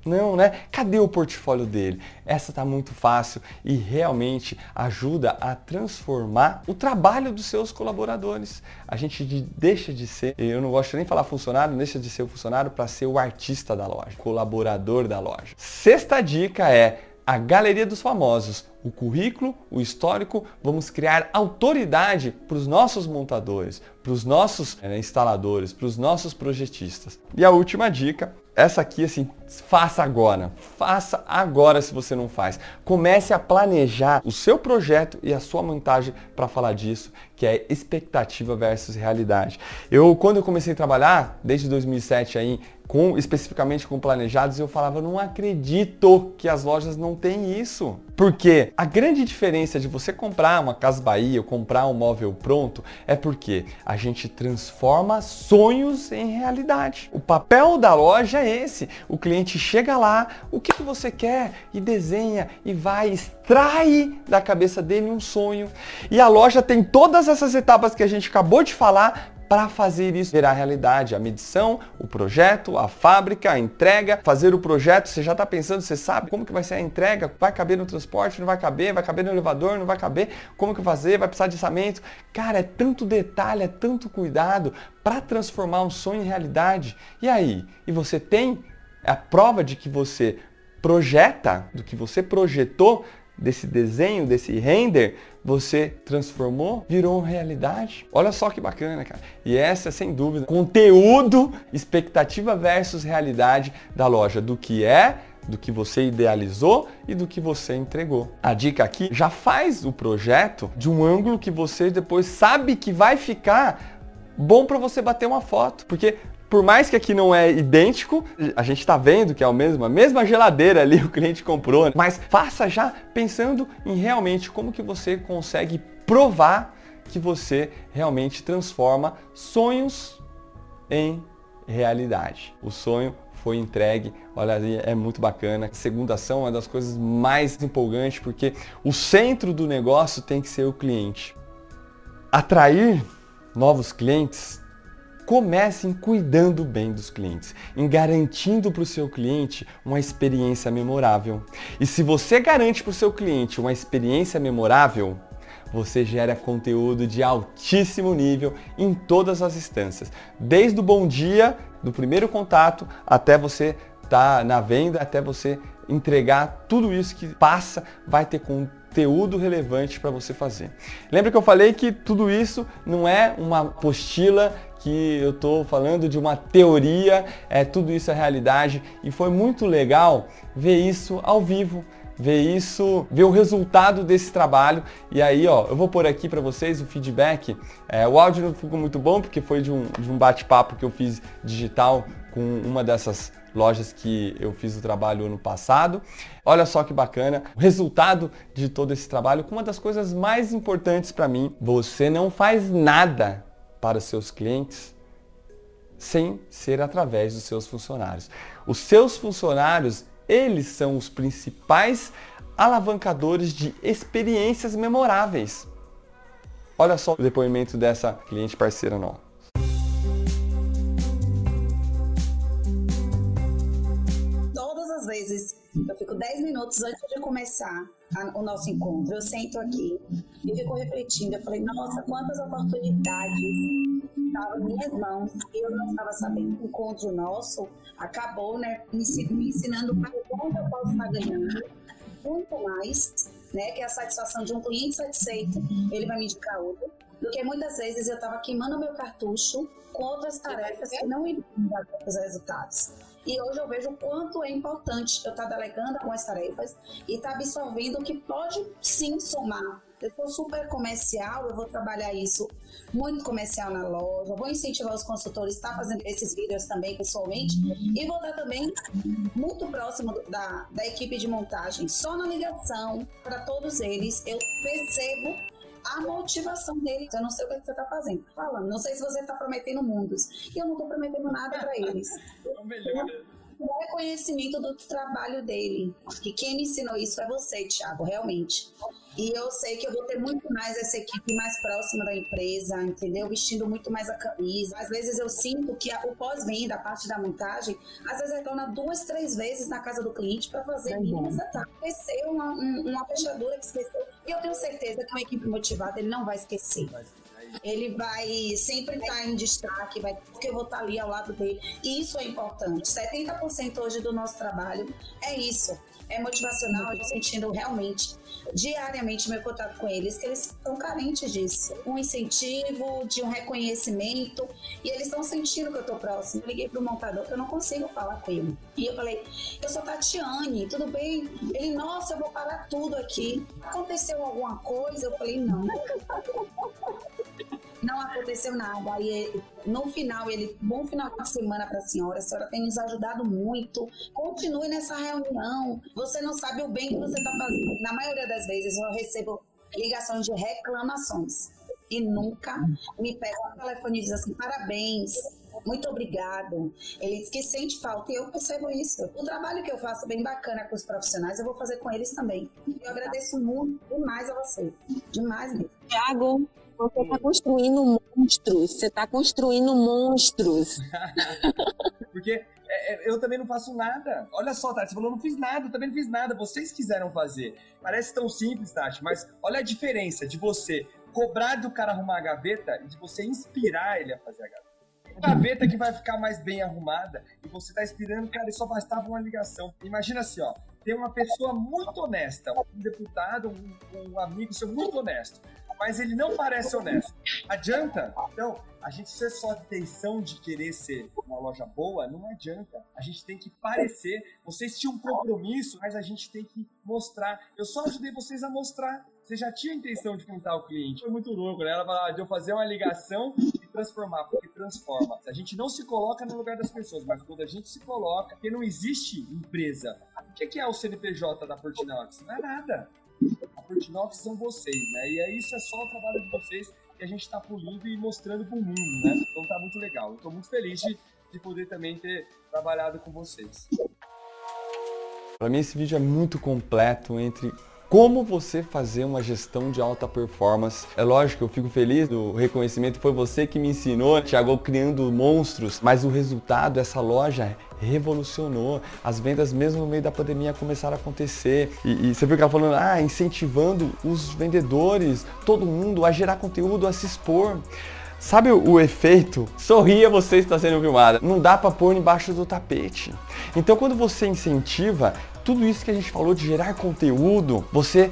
Não, né? Cadê o portfólio dele? Essa tá muito fácil e realmente ajuda a transformar o trabalho dos seus colaboradores. A gente deixa de ser, eu não gosto nem de falar funcionário, deixa de ser o funcionário para ser o artista da loja, colaborador da loja. Sexta dica é a galeria dos famosos, o currículo, o histórico, vamos criar autoridade para os nossos montadores, para os nossos é, instaladores, para os nossos projetistas. E a última dica essa aqui, assim, faça agora. Faça agora se você não faz. Comece a planejar o seu projeto e a sua montagem para falar disso, que é expectativa versus realidade. Eu, quando eu comecei a trabalhar, desde 2007 aí, com, especificamente com planejados, eu falava, não acredito que as lojas não têm isso. Porque a grande diferença de você comprar uma Casa Bahia ou comprar um móvel pronto é porque a gente transforma sonhos em realidade. O papel da loja é esse. O cliente chega lá, o que, que você quer? E desenha e vai, extrai da cabeça dele um sonho. E a loja tem todas essas etapas que a gente acabou de falar para fazer isso virar realidade. A medição, o projeto, a fábrica, a entrega, fazer o projeto, você já está pensando, você sabe como que vai ser a entrega, vai caber no transporte, não vai caber, vai caber no elevador, não vai caber, como que fazer, vai precisar de orçamento. Cara, é tanto detalhe, é tanto cuidado para transformar um sonho em realidade. E aí? E você tem a prova de que você projeta, do que você projetou, desse desenho, desse render, você transformou, virou realidade. Olha só que bacana, cara. E essa, sem dúvida, conteúdo, expectativa versus realidade da loja, do que é, do que você idealizou e do que você entregou. A dica aqui já faz o projeto de um ângulo que você depois sabe que vai ficar bom para você bater uma foto, porque por mais que aqui não é idêntico, a gente está vendo que é o mesmo, a mesma geladeira ali o cliente comprou, mas faça já pensando em realmente como que você consegue provar que você realmente transforma sonhos em realidade. O sonho foi entregue. Olha ali, é muito bacana. Segunda ação é uma das coisas mais empolgantes porque o centro do negócio tem que ser o cliente. Atrair novos clientes Comecem cuidando bem dos clientes, em garantindo para o seu cliente uma experiência memorável. E se você garante para o seu cliente uma experiência memorável, você gera conteúdo de altíssimo nível em todas as instâncias, desde o bom dia, do primeiro contato, até você estar tá na venda, até você entregar tudo isso que passa, vai ter conteúdo relevante para você fazer. Lembra que eu falei que tudo isso não é uma apostila que eu estou falando de uma teoria, é tudo isso é realidade e foi muito legal ver isso ao vivo, ver isso, ver o resultado desse trabalho. E aí, ó, eu vou pôr aqui para vocês o feedback. É, o áudio não ficou muito bom porque foi de um, de um bate-papo que eu fiz digital com uma dessas lojas que eu fiz o trabalho ano passado. Olha só que bacana, o resultado de todo esse trabalho, uma das coisas mais importantes para mim, você não faz nada para os seus clientes sem ser através dos seus funcionários. Os seus funcionários, eles são os principais alavancadores de experiências memoráveis. Olha só o depoimento dessa cliente parceira nossa. Eu fico 10 minutos antes de começar a, o nosso encontro. Eu sento aqui e fico refletindo. Eu falei, nossa, quantas oportunidades estavam em minhas mãos e eu não estava sabendo. O encontro nosso acabou né, me, me ensinando para onde eu posso estar ganhando muito mais, né, que é a satisfação de um cliente satisfeito, ele vai me indicar outro, do que muitas vezes eu estava queimando meu cartucho com outras tarefas que não iriam dar os resultados. E hoje eu vejo o quanto é importante eu estar tá delegando algumas tarefas e estar tá absorvendo o que pode sim somar. Eu sou super comercial, eu vou trabalhar isso muito comercial na loja, vou incentivar os consultores a estar tá fazendo esses vídeos também pessoalmente e vou estar também muito próximo da, da equipe de montagem, só na ligação para todos eles. Eu percebo a motivação deles. Eu não sei o que você está fazendo. Falando, não sei se você está prometendo mundos. E eu não estou prometendo nada para eles. o reconhecimento do trabalho dele. Que quem me ensinou isso é você, Thiago, realmente. E eu sei que eu vou ter muito mais essa equipe mais próxima da empresa, entendeu? Vestindo muito mais a camisa. Às vezes eu sinto que a, o pós-venda, a parte da montagem, às vezes retorna duas, três vezes na casa do cliente para fazer mínimas etapas. Esqueceu uma, uma fechadura que esqueceu. E eu tenho certeza que uma equipe motivada ele não vai esquecer ele vai sempre estar em destaque, vai, porque eu vou estar ali ao lado dele. E isso é importante. 70% hoje do nosso trabalho é isso. É motivacional, eu sentindo realmente diariamente meu contato com eles, que eles estão carentes disso. Um incentivo, de um reconhecimento, e eles estão sentindo que eu estou próximo. Eu liguei para o montador que eu não consigo falar com ele. E eu falei, eu sou Tatiane, tudo bem? Ele, nossa, eu vou parar tudo aqui. Aconteceu alguma coisa? Eu falei, não não aconteceu nada. Aí no final, ele, bom final de semana para a senhora, a senhora tem nos ajudado muito. Continue nessa reunião. Você não sabe o bem que você está fazendo. Na maioria das vezes eu recebo ligações de reclamações e nunca me pegam o telefone e dizem assim: parabéns. Muito obrigado. Ele diz que sente falta e eu percebo isso. O trabalho que eu faço bem bacana com os profissionais, eu vou fazer com eles também. Eu agradeço muito demais a você. Demais mesmo. Tiago, você está construindo monstros. Você está construindo monstros. Porque é, é, eu também não faço nada. Olha só, Tati, você falou, não fiz nada, eu também não fiz nada. Vocês quiseram fazer. Parece tão simples, Tati, mas olha a diferença de você cobrar do cara arrumar a gaveta e de você inspirar ele a fazer a gaveta. A gaveta que vai ficar mais bem arrumada e você tá inspirando, cara, e só bastava uma ligação. Imagina assim, ó, tem uma pessoa muito honesta, um deputado, um, um amigo seu muito honesto mas ele não parece honesto. Adianta? Então, a gente ser só intenção de querer ser uma loja boa, não adianta. A gente tem que parecer. Vocês tinham um compromisso, mas a gente tem que mostrar. Eu só ajudei vocês a mostrar. Você já tinha a intenção de contar o cliente. Foi muito louco, né? Ela falava de eu fazer uma ligação e transformar, porque transforma. A gente não se coloca no lugar das pessoas, mas quando a gente se coloca, porque não existe empresa. O que é o CNPJ da Portinox? Não é nada. A Portinox são vocês, né? E é isso é só o trabalho de vocês que a gente está polindo e mostrando para o mundo, né? Então tá muito legal. Eu muito feliz de de poder também ter trabalhado com vocês. Para mim esse vídeo é muito completo entre como você fazer uma gestão de alta performance. É lógico eu fico feliz do reconhecimento, foi você que me ensinou, Thiago, criando monstros, mas o resultado, essa loja revolucionou. As vendas, mesmo no meio da pandemia, começaram a acontecer. E, e você viu que ela falando, ah, incentivando os vendedores, todo mundo a gerar conteúdo, a se expor. Sabe o, o, efeito? Sorria você está sendo filmada. Não dá para pôr embaixo do tapete. Então quando você incentiva tudo isso que a gente falou de gerar conteúdo, você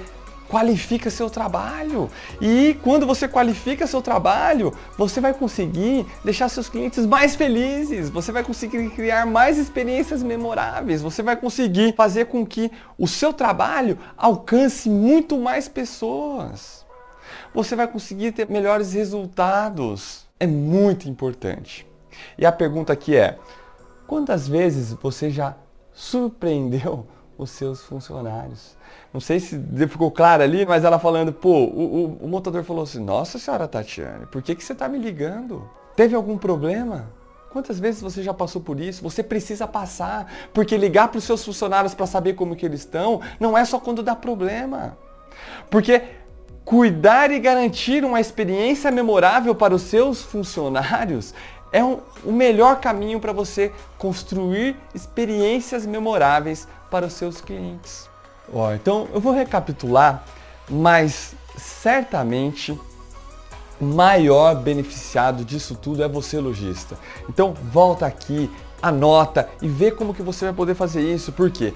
qualifica seu trabalho. E quando você qualifica seu trabalho, você vai conseguir deixar seus clientes mais felizes, você vai conseguir criar mais experiências memoráveis, você vai conseguir fazer com que o seu trabalho alcance muito mais pessoas. Você vai conseguir ter melhores resultados. É muito importante. E a pergunta aqui é: quantas vezes você já surpreendeu os seus funcionários. Não sei se ficou claro ali, mas ela falando, pô, o, o, o montador falou assim, nossa senhora Tatiane, por que, que você está me ligando? Teve algum problema? Quantas vezes você já passou por isso? Você precisa passar, porque ligar para os seus funcionários para saber como que eles estão, não é só quando dá problema. Porque cuidar e garantir uma experiência memorável para os seus funcionários é um, o melhor caminho para você construir experiências memoráveis para os seus clientes. Ó, então eu vou recapitular, mas certamente o maior beneficiado disso tudo é você lojista. Então volta aqui, anota e vê como que você vai poder fazer isso, porque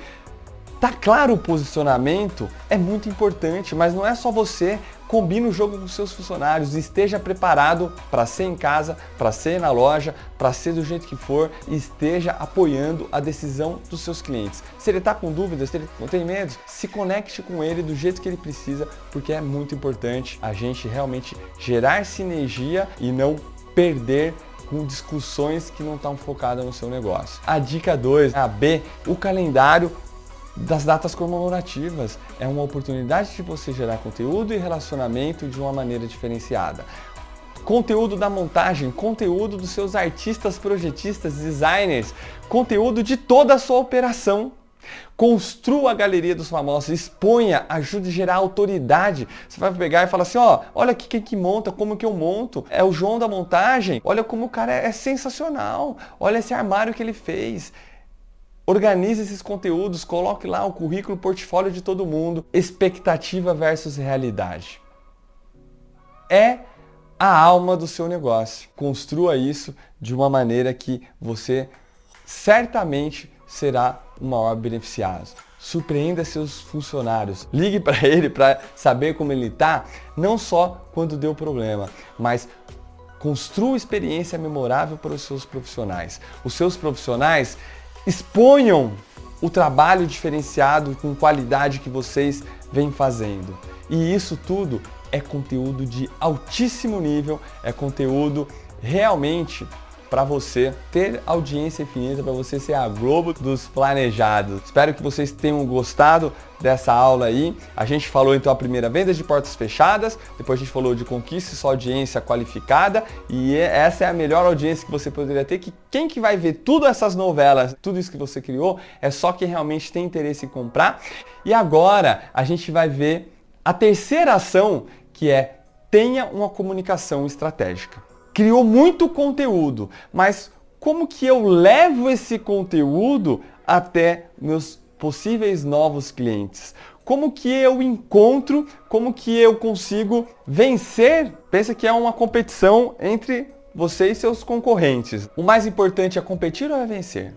tá claro o posicionamento é muito importante, mas não é só você Combine o jogo com seus funcionários, esteja preparado para ser em casa, para ser na loja, para ser do jeito que for e esteja apoiando a decisão dos seus clientes. Se ele está com dúvidas, se ele não tem medo, se conecte com ele do jeito que ele precisa, porque é muito importante a gente realmente gerar sinergia e não perder com discussões que não estão focadas no seu negócio. A dica 2, a B, o calendário das datas comemorativas. É uma oportunidade de você gerar conteúdo e relacionamento de uma maneira diferenciada. Conteúdo da montagem, conteúdo dos seus artistas, projetistas, designers, conteúdo de toda a sua operação. Construa a galeria dos famosos, exponha, ajude a gerar autoridade. Você vai pegar e falar assim, ó, olha aqui quem que monta, como que eu monto. É o João da montagem. Olha como o cara é sensacional. Olha esse armário que ele fez. Organize esses conteúdos, coloque lá o currículo, o portfólio de todo mundo. Expectativa versus realidade. É a alma do seu negócio. Construa isso de uma maneira que você certamente será o maior beneficiado. Surpreenda seus funcionários. Ligue para ele para saber como ele está, não só quando deu problema, mas construa experiência memorável para os seus profissionais. Os seus profissionais exponham o trabalho diferenciado com qualidade que vocês vêm fazendo. E isso tudo é conteúdo de altíssimo nível, é conteúdo realmente para você ter audiência infinita, para você ser a Globo dos planejados. Espero que vocês tenham gostado dessa aula aí. A gente falou então a primeira venda de portas fechadas, depois a gente falou de conquista sua audiência qualificada e essa é a melhor audiência que você poderia ter, que quem que vai ver tudo essas novelas, tudo isso que você criou, é só quem realmente tem interesse em comprar. E agora a gente vai ver a terceira ação, que é tenha uma comunicação estratégica criou muito conteúdo, mas como que eu levo esse conteúdo até meus possíveis novos clientes? Como que eu encontro, como que eu consigo vencer? Pensa que é uma competição entre você e seus concorrentes. O mais importante é competir ou é vencer?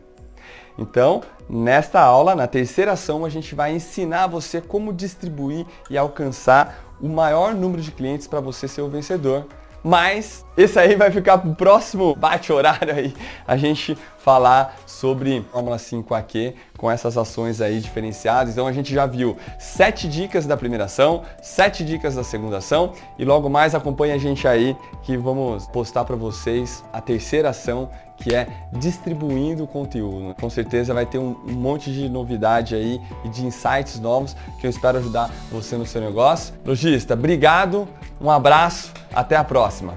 Então, nesta aula, na terceira ação, a gente vai ensinar você como distribuir e alcançar o maior número de clientes para você ser o vencedor mas esse aí vai ficar pro próximo bate-horário aí, a gente falar sobre Fórmula 5 AQ com essas ações aí diferenciadas. Então a gente já viu sete dicas da primeira ação, sete dicas da segunda ação e logo mais acompanha a gente aí que vamos postar para vocês a terceira ação que é distribuindo conteúdo. Com certeza vai ter um, um monte de novidade aí e de insights novos que eu espero ajudar você no seu negócio. Logista, obrigado, um abraço, até a próxima.